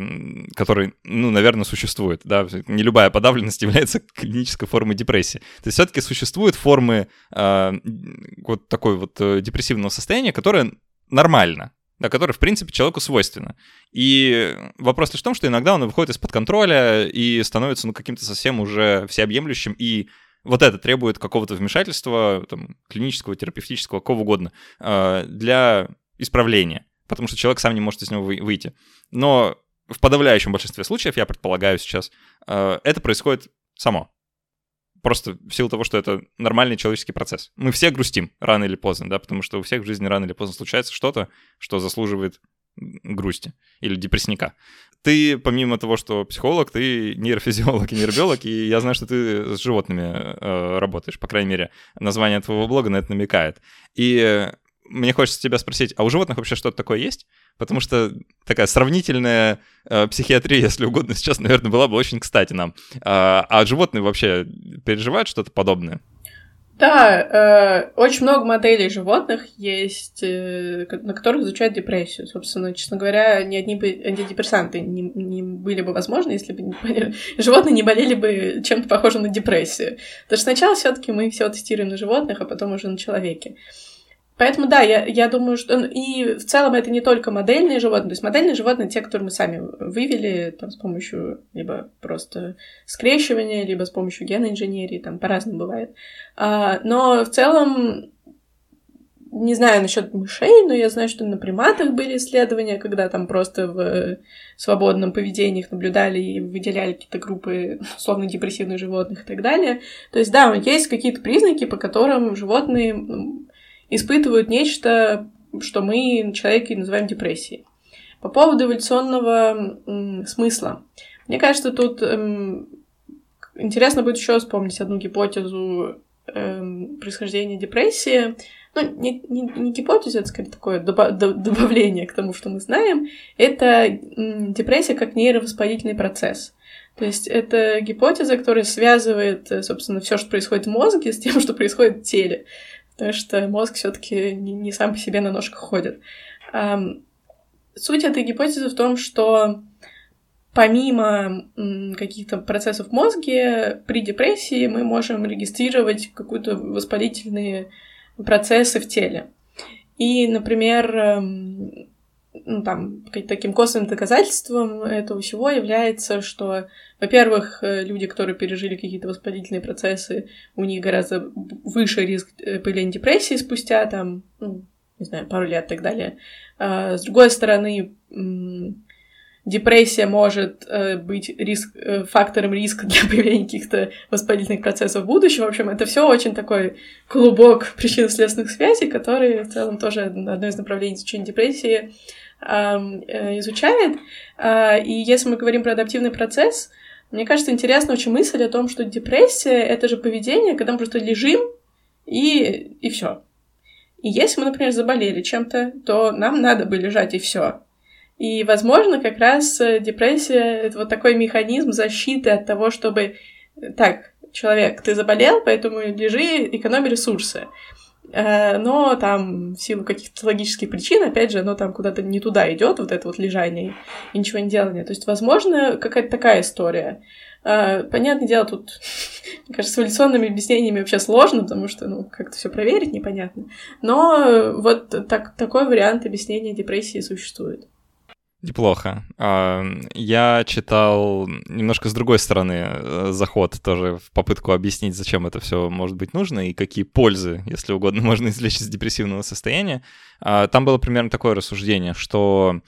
который, ну, наверное, существует, да, не любая подавленность является клинической формой депрессии. То есть все-таки существуют формы вот такой вот депрессивного состояния, которое нормально, да, которое, в принципе, человеку свойственно. И вопрос лишь в том, что иногда он выходит из-под контроля и становится, ну, каким-то совсем уже всеобъемлющим и вот это требует какого-то вмешательства, там, клинического, терапевтического, какого угодно, э, для исправления, потому что человек сам не может из него выйти. Но в подавляющем большинстве случаев, я предполагаю сейчас, э, это происходит само. Просто в силу того, что это нормальный человеческий процесс. Мы все грустим рано или поздно, да, потому что у всех в жизни рано или поздно случается что-то, что заслуживает грусти или депрессника. Ты, помимо того, что психолог, ты нейрофизиолог и нейробиолог, и я знаю, что ты с животными э, работаешь, по крайней мере, название твоего блога на это намекает. И мне хочется тебя спросить, а у животных вообще что-то такое есть? Потому что такая сравнительная э, психиатрия, если угодно, сейчас, наверное, была бы очень кстати нам. А, а животные вообще переживают что-то подобное? Да, э, очень много моделей животных есть, э, на которых изучают депрессию. Собственно, честно говоря, ни одни антидепрессанты не, не были бы возможны, если бы не, животные не болели бы чем-то похожим на депрессию. Потому что сначала все таки мы все тестируем на животных, а потом уже на человеке. Поэтому да, я, я думаю, что... Ну, и в целом это не только модельные животные. То есть модельные животные те, которые мы сами вывели там, с помощью либо просто скрещивания, либо с помощью генной инженерии, там по-разному бывает. А, но в целом не знаю насчет мышей, но я знаю, что на приматах были исследования, когда там просто в свободном поведении их наблюдали и выделяли какие-то группы условно-депрессивных животных и так далее. То есть, да, есть какие-то признаки, по которым животные испытывают нечто, что мы, человеки, называем депрессией. По поводу эволюционного смысла. Мне кажется, тут эм, интересно будет еще вспомнить одну гипотезу эм, происхождения депрессии. Ну, не, не, не гипотеза, это скорее такое доба- добавление к тому, что мы знаем. Это депрессия как нейровоспалительный процесс. То есть это гипотеза, которая связывает, собственно, все, что происходит в мозге, с тем, что происходит в теле потому что мозг все-таки не, сам по себе на ножках ходит. Суть этой гипотезы в том, что помимо каких-то процессов в мозге, при депрессии мы можем регистрировать какие-то воспалительные процессы в теле. И, например, ну, там, таким косвенным доказательством этого всего является, что, во-первых, э, люди, которые пережили какие-то воспалительные процессы, у них гораздо выше риск э, появления депрессии спустя, там, ну, не знаю, пару лет и так далее. А, с другой стороны, депрессия может э, быть риск, фактором риска для появления каких-то воспалительных процессов в будущем. В общем, это все очень такой клубок причинно-следственных связей, который в целом тоже одно из направлений изучения депрессии изучает. А, и если мы говорим про адаптивный процесс, мне кажется, интересна очень мысль о том, что депрессия — это же поведение, когда мы просто лежим и, и все. И если мы, например, заболели чем-то, то нам надо бы лежать и все. И, возможно, как раз э, депрессия — это вот такой механизм защиты от того, чтобы... Так, человек, ты заболел, поэтому лежи, экономи ресурсы. Э, но там в силу каких-то логических причин, опять же, оно там куда-то не туда идет, вот это вот лежание и ничего не делание. То есть, возможно, какая-то такая история. Э, понятное дело, тут, мне кажется, с эволюционными объяснениями вообще сложно, потому что, ну, как-то все проверить непонятно. Но вот так, такой вариант объяснения депрессии существует. Неплохо. А, я читал немножко с другой стороны э, заход тоже в попытку объяснить, зачем это все может быть нужно и какие пользы, если угодно, можно извлечь из депрессивного состояния. А, там было примерно такое рассуждение, что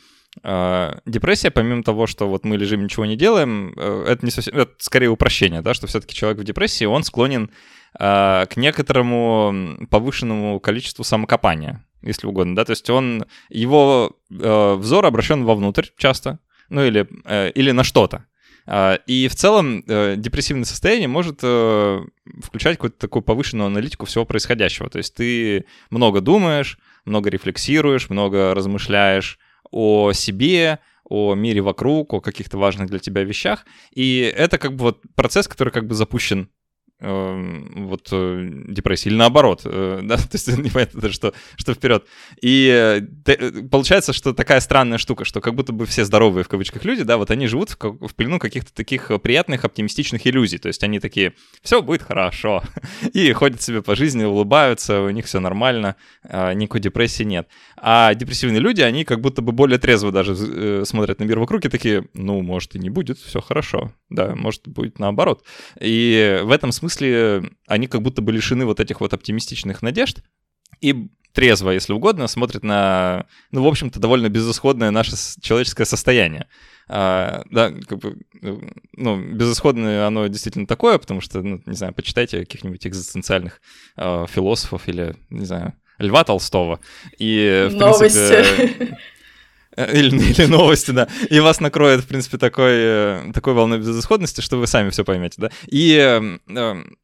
депрессия, помимо того, что вот мы лежим, ничего не делаем, э, это не совсем, это скорее упрощение, да, что все-таки человек в депрессии, он склонен к некоторому повышенному количеству самокопания если угодно, да, то есть он, его э, взор обращен вовнутрь часто, ну или, э, или на что-то. Э, и в целом депрессивное состояние может включать какую-то такую повышенную аналитику всего происходящего. То есть ты много думаешь, много рефлексируешь, много размышляешь о себе, о мире вокруг, о каких-то важных для тебя вещах. И это как бы вот процесс, который как бы запущен вот э, депрессии, или наоборот, э, да, то есть непонятно даже, что, что вперед. И э, получается, что такая странная штука, что как будто бы все здоровые в кавычках люди, да, вот они живут в, в плену каких-то таких приятных, оптимистичных иллюзий, то есть они такие, все будет хорошо, и ходят себе по жизни, улыбаются, у них все нормально, а, никакой депрессии нет. А депрессивные люди, они как будто бы более трезво даже смотрят на мир вокруг и такие, ну, может и не будет, все хорошо, да, может будет наоборот. И в этом смысле смысле они как будто бы лишены вот этих вот оптимистичных надежд и трезво, если угодно, смотрят на, ну, в общем-то, довольно безысходное наше человеческое состояние. А, да, как бы, ну, безысходное оно действительно такое, потому что, ну, не знаю, почитайте каких-нибудь экзистенциальных э, философов или, не знаю, Льва Толстого. И, в Новости. принципе... Или, или новости, да. И вас накроет, в принципе, такой, э, такой волной безысходности, что вы сами все поймете, да. И эм, эм,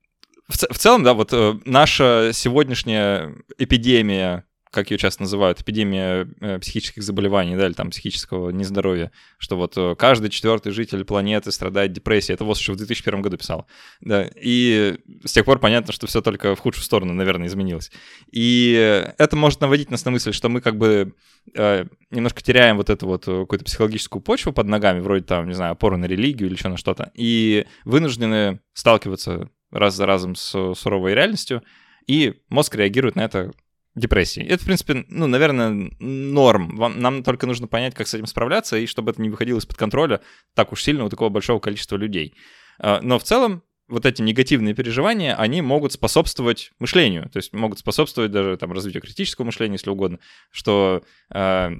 в, в целом, да, вот э, наша сегодняшняя эпидемия как ее часто называют, эпидемия э, психических заболеваний, да, или там психического нездоровья, что вот э, каждый четвертый житель планеты страдает депрессией. Это вот еще в 2001 году писал. Да, и с тех пор понятно, что все только в худшую сторону, наверное, изменилось. И это может наводить нас на мысль, что мы как бы э, немножко теряем вот эту вот какую-то психологическую почву под ногами, вроде там, не знаю, опоры на религию или еще на что-то, и вынуждены сталкиваться раз за разом с суровой реальностью, и мозг реагирует на это депрессией. Это, в принципе, ну, наверное, норм. Вам, нам только нужно понять, как с этим справляться, и чтобы это не выходило из-под контроля так уж сильно у такого большого количества людей. А, но в целом вот эти негативные переживания, они могут способствовать мышлению, то есть могут способствовать даже там развитию критического мышления, если угодно, что э,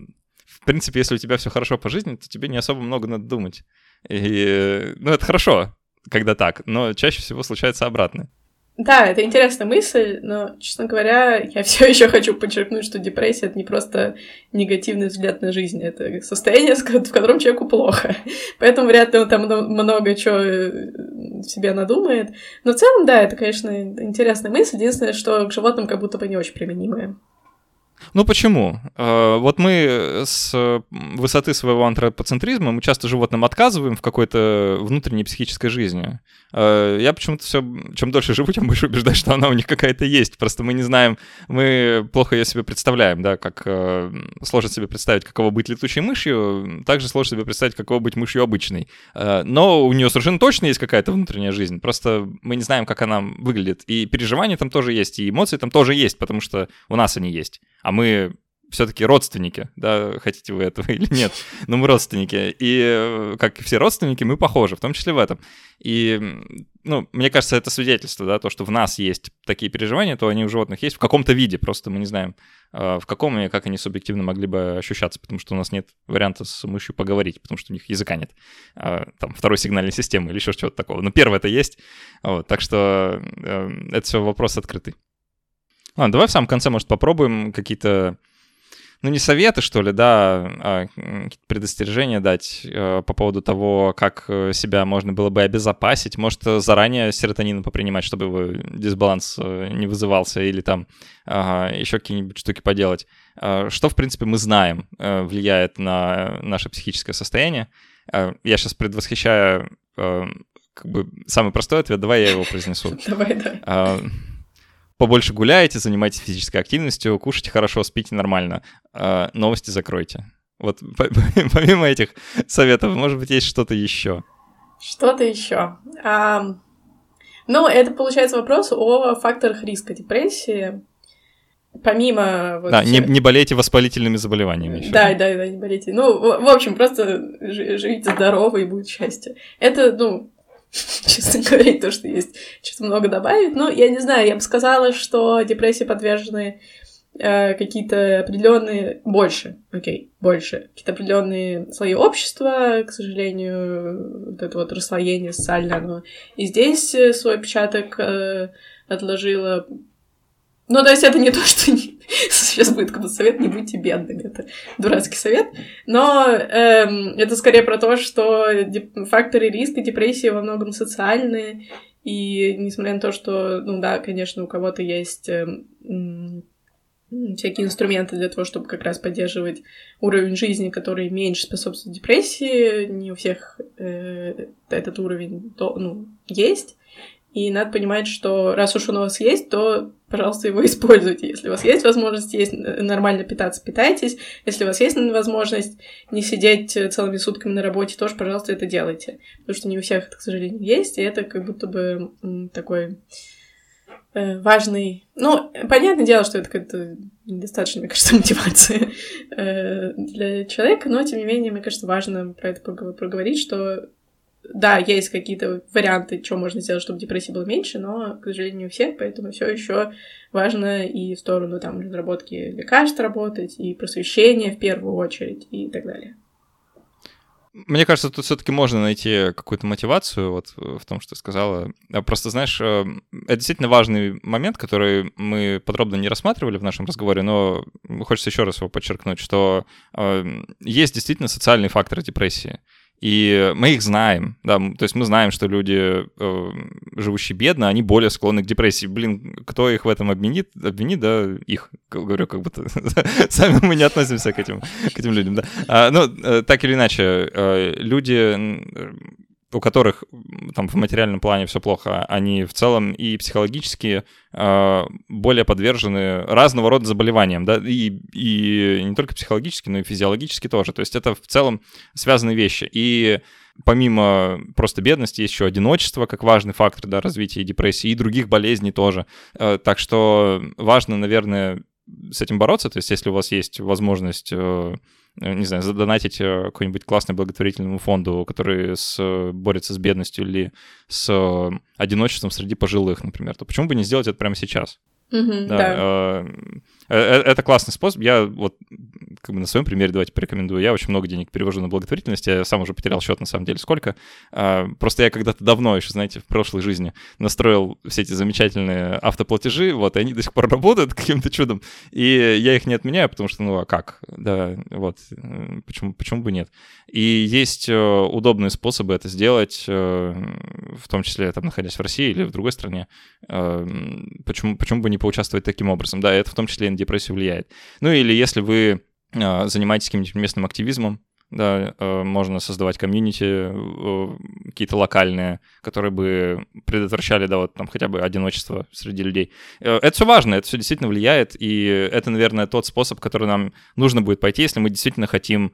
в принципе, если у тебя все хорошо по жизни, то тебе не особо много надо думать. И, ну, это хорошо, когда так, но чаще всего случается обратное. Да, это интересная мысль, но, честно говоря, я все еще хочу подчеркнуть, что депрессия это не просто негативный взгляд на жизнь, это состояние, в котором человеку плохо. Поэтому вряд ли он там много чего э, себе надумает. Но в целом, да, это, конечно, интересная мысль. Единственное, что к животным как будто бы не очень применимая. Ну почему? Э, вот мы с высоты своего антропоцентризма, мы часто животным отказываем в какой-то внутренней психической жизни. Э, я почему-то все, чем дольше живу, тем больше убеждаюсь, что она у них какая-то есть. Просто мы не знаем, мы плохо ее себе представляем, да, как э, сложно себе представить, каково быть летучей мышью, также сложно себе представить, каково быть мышью обычной. Но у нее совершенно точно есть какая-то внутренняя жизнь, просто мы не знаем, как она выглядит. И переживания там тоже есть, и эмоции там тоже есть, потому что у нас они есть а мы все-таки родственники, да, хотите вы этого или нет, но мы родственники. И э, как и все родственники, мы похожи, в том числе в этом. И, ну, мне кажется, это свидетельство, да, то, что в нас есть такие переживания, то они у животных есть в каком-то виде, просто мы не знаем, э, в каком и как они субъективно могли бы ощущаться, потому что у нас нет варианта с мышью поговорить, потому что у них языка нет, а, там, второй сигнальной системы или еще чего-то такого. Но первое это есть, вот, так что э, это все вопрос открытый. Ладно, давай в самом конце, может, попробуем какие-то, ну, не советы, что ли, да, а какие-то предостережения дать э, по поводу того, как э, себя можно было бы обезопасить. Может, заранее серотонин попринимать, чтобы его дисбаланс э, не вызывался, или там э, еще какие-нибудь штуки поделать. Э, что, в принципе, мы знаем, э, влияет на наше психическое состояние. Я сейчас предвосхищаю как бы самый простой ответ, давай я его произнесу. Давай, да побольше гуляете, занимайтесь физической активностью, кушайте хорошо, спите нормально, э, новости закройте. Вот помимо этих советов, может быть, есть что-то еще? Что-то еще. А, ну, это получается вопрос о факторах риска депрессии. Помимо... Вот, да, не, не болейте воспалительными заболеваниями еще. Да, да, да, не болейте. Ну, в, в общем, просто живите здорово и будет счастье. Это, ну, честно говоря, то, что есть что-то много добавить. Но я не знаю, я бы сказала, что депрессии подвержены э, какие-то определенные больше, окей, okay, больше, какие-то определенные слои общества, к сожалению, вот это вот расслоение социальное, оно и здесь свой отпечаток э, отложило ну, то есть это не то, что не... сейчас будет совет «не будьте бедными», это дурацкий совет, но эм, это скорее про то, что факторы риска депрессии во многом социальные, и несмотря на то, что, ну да, конечно, у кого-то есть эм, всякие инструменты для того, чтобы как раз поддерживать уровень жизни, который меньше способствует депрессии, не у всех э, этот уровень то, ну, есть, и надо понимать, что раз уж он у вас есть, то, пожалуйста, его используйте. Если у вас есть возможность есть э, нормально питаться, питайтесь. Если у вас есть возможность не сидеть целыми сутками на работе, тоже, пожалуйста, это делайте. Потому что не у всех это, к сожалению, есть, и это как будто бы такой э, важный... Ну, понятное дело, что это как-то недостаточно, мне кажется, мотивации э, для человека, но, тем не менее, мне кажется, важно про это проговорить, что да, есть какие-то варианты, что можно сделать, чтобы депрессии было меньше, но, к сожалению, не у всех, поэтому все еще важно и в сторону там разработки лекарств работать, и просвещения в первую очередь, и так далее. Мне кажется, тут все-таки можно найти какую-то мотивацию вот в том, что ты сказала. А просто, знаешь, э, это действительно важный момент, который мы подробно не рассматривали в нашем разговоре, но хочется еще раз его подчеркнуть, что э, есть действительно социальные факторы депрессии. И мы их знаем, да, то есть мы знаем, что люди, э, живущие бедно, они более склонны к депрессии. Блин, кто их в этом обвинит, обвинит, да, их, говорю, как будто сами мы не относимся к этим, к этим людям, да. А, ну, э, так или иначе, э, люди у которых там в материальном плане все плохо, они в целом и психологически э, более подвержены разного рода заболеваниям, да, и, и не только психологически, но и физиологически тоже. То есть это в целом связанные вещи. И помимо просто бедности есть еще одиночество как важный фактор да, развития депрессии и других болезней тоже. Э, так что важно, наверное, с этим бороться. То есть если у вас есть возможность э, не знаю, задонатить э, какой-нибудь классный благотворительному фонду, который с, борется с бедностью или с э, одиночеством среди пожилых, например, то почему бы не сделать это прямо сейчас? Mm-hmm, да. да. Это классный способ. Я вот как бы на своем примере давайте порекомендую. Я очень много денег перевожу на благотворительность. Я сам уже потерял счет на самом деле сколько. А, просто я когда-то давно еще, знаете, в прошлой жизни настроил все эти замечательные автоплатежи, вот, и они до сих пор работают каким-то чудом. И я их не отменяю, потому что, ну, а как? Да, вот, э, почему, почему бы нет? И есть э, удобные способы это сделать, э, в том числе, там, находясь в России или в другой стране. Почему, почему бы не поучаствовать таким образом? Да, это в том числе на депрессию влияет. Ну, или если вы а, занимаетесь каким-нибудь местным активизмом, да, э, можно создавать комьюнити э, какие-то локальные, которые бы предотвращали, да, вот там хотя бы одиночество среди людей. Э, это все важно, это все действительно влияет, и это, наверное, тот способ, который нам нужно будет пойти, если мы действительно хотим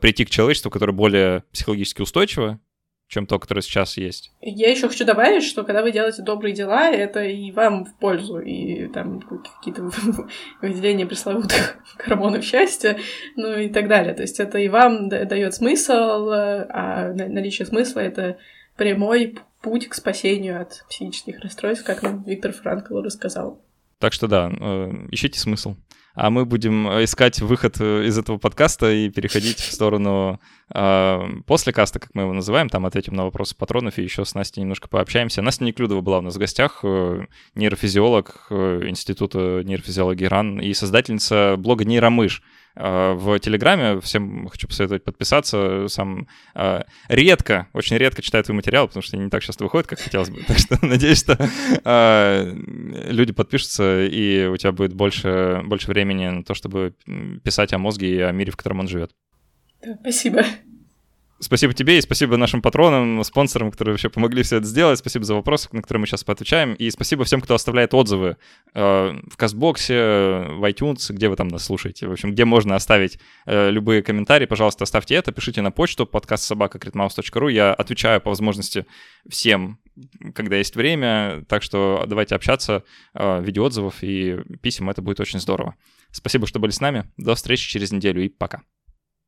прийти к человечеству, которое более психологически устойчиво, чем то, которое сейчас есть. Я еще хочу добавить, что когда вы делаете добрые дела, это и вам в пользу, и там какие-то выделения пресловутых гормонов счастья, ну и так далее. То есть это и вам дает смысл, а наличие смысла — это прямой путь к спасению от психических расстройств, как нам Виктор Франкл рассказал. Так что да, э, ищите смысл а мы будем э, искать выход э, из этого подкаста и переходить в сторону э, после каста, как мы его называем, там ответим на вопросы патронов и еще с Настей немножко пообщаемся. Настя Неклюдова была у нас в гостях, э, нейрофизиолог э, Института нейрофизиологии РАН и создательница блога «Нейромыш», в Телеграме. Всем хочу посоветовать подписаться. Сам э, редко, очень редко читаю твой материал, потому что не так часто выходит, как хотелось бы. Так что надеюсь, что э, люди подпишутся, и у тебя будет больше, больше времени на то, чтобы писать о мозге и о мире, в котором он живет. спасибо. Спасибо тебе и спасибо нашим патронам, спонсорам, которые вообще помогли все это сделать. Спасибо за вопросы, на которые мы сейчас поотвечаем. И спасибо всем, кто оставляет отзывы э, в Кастбоксе, в iTunes, где вы там нас слушаете. В общем, где можно оставить э, любые комментарии, пожалуйста, оставьте это. Пишите на почту подкаст собака.критмаус.ру. Я отвечаю по возможности всем, когда есть время. Так что давайте общаться, э, видеоотзывов и писем. Это будет очень здорово. Спасибо, что были с нами. До встречи через неделю и пока.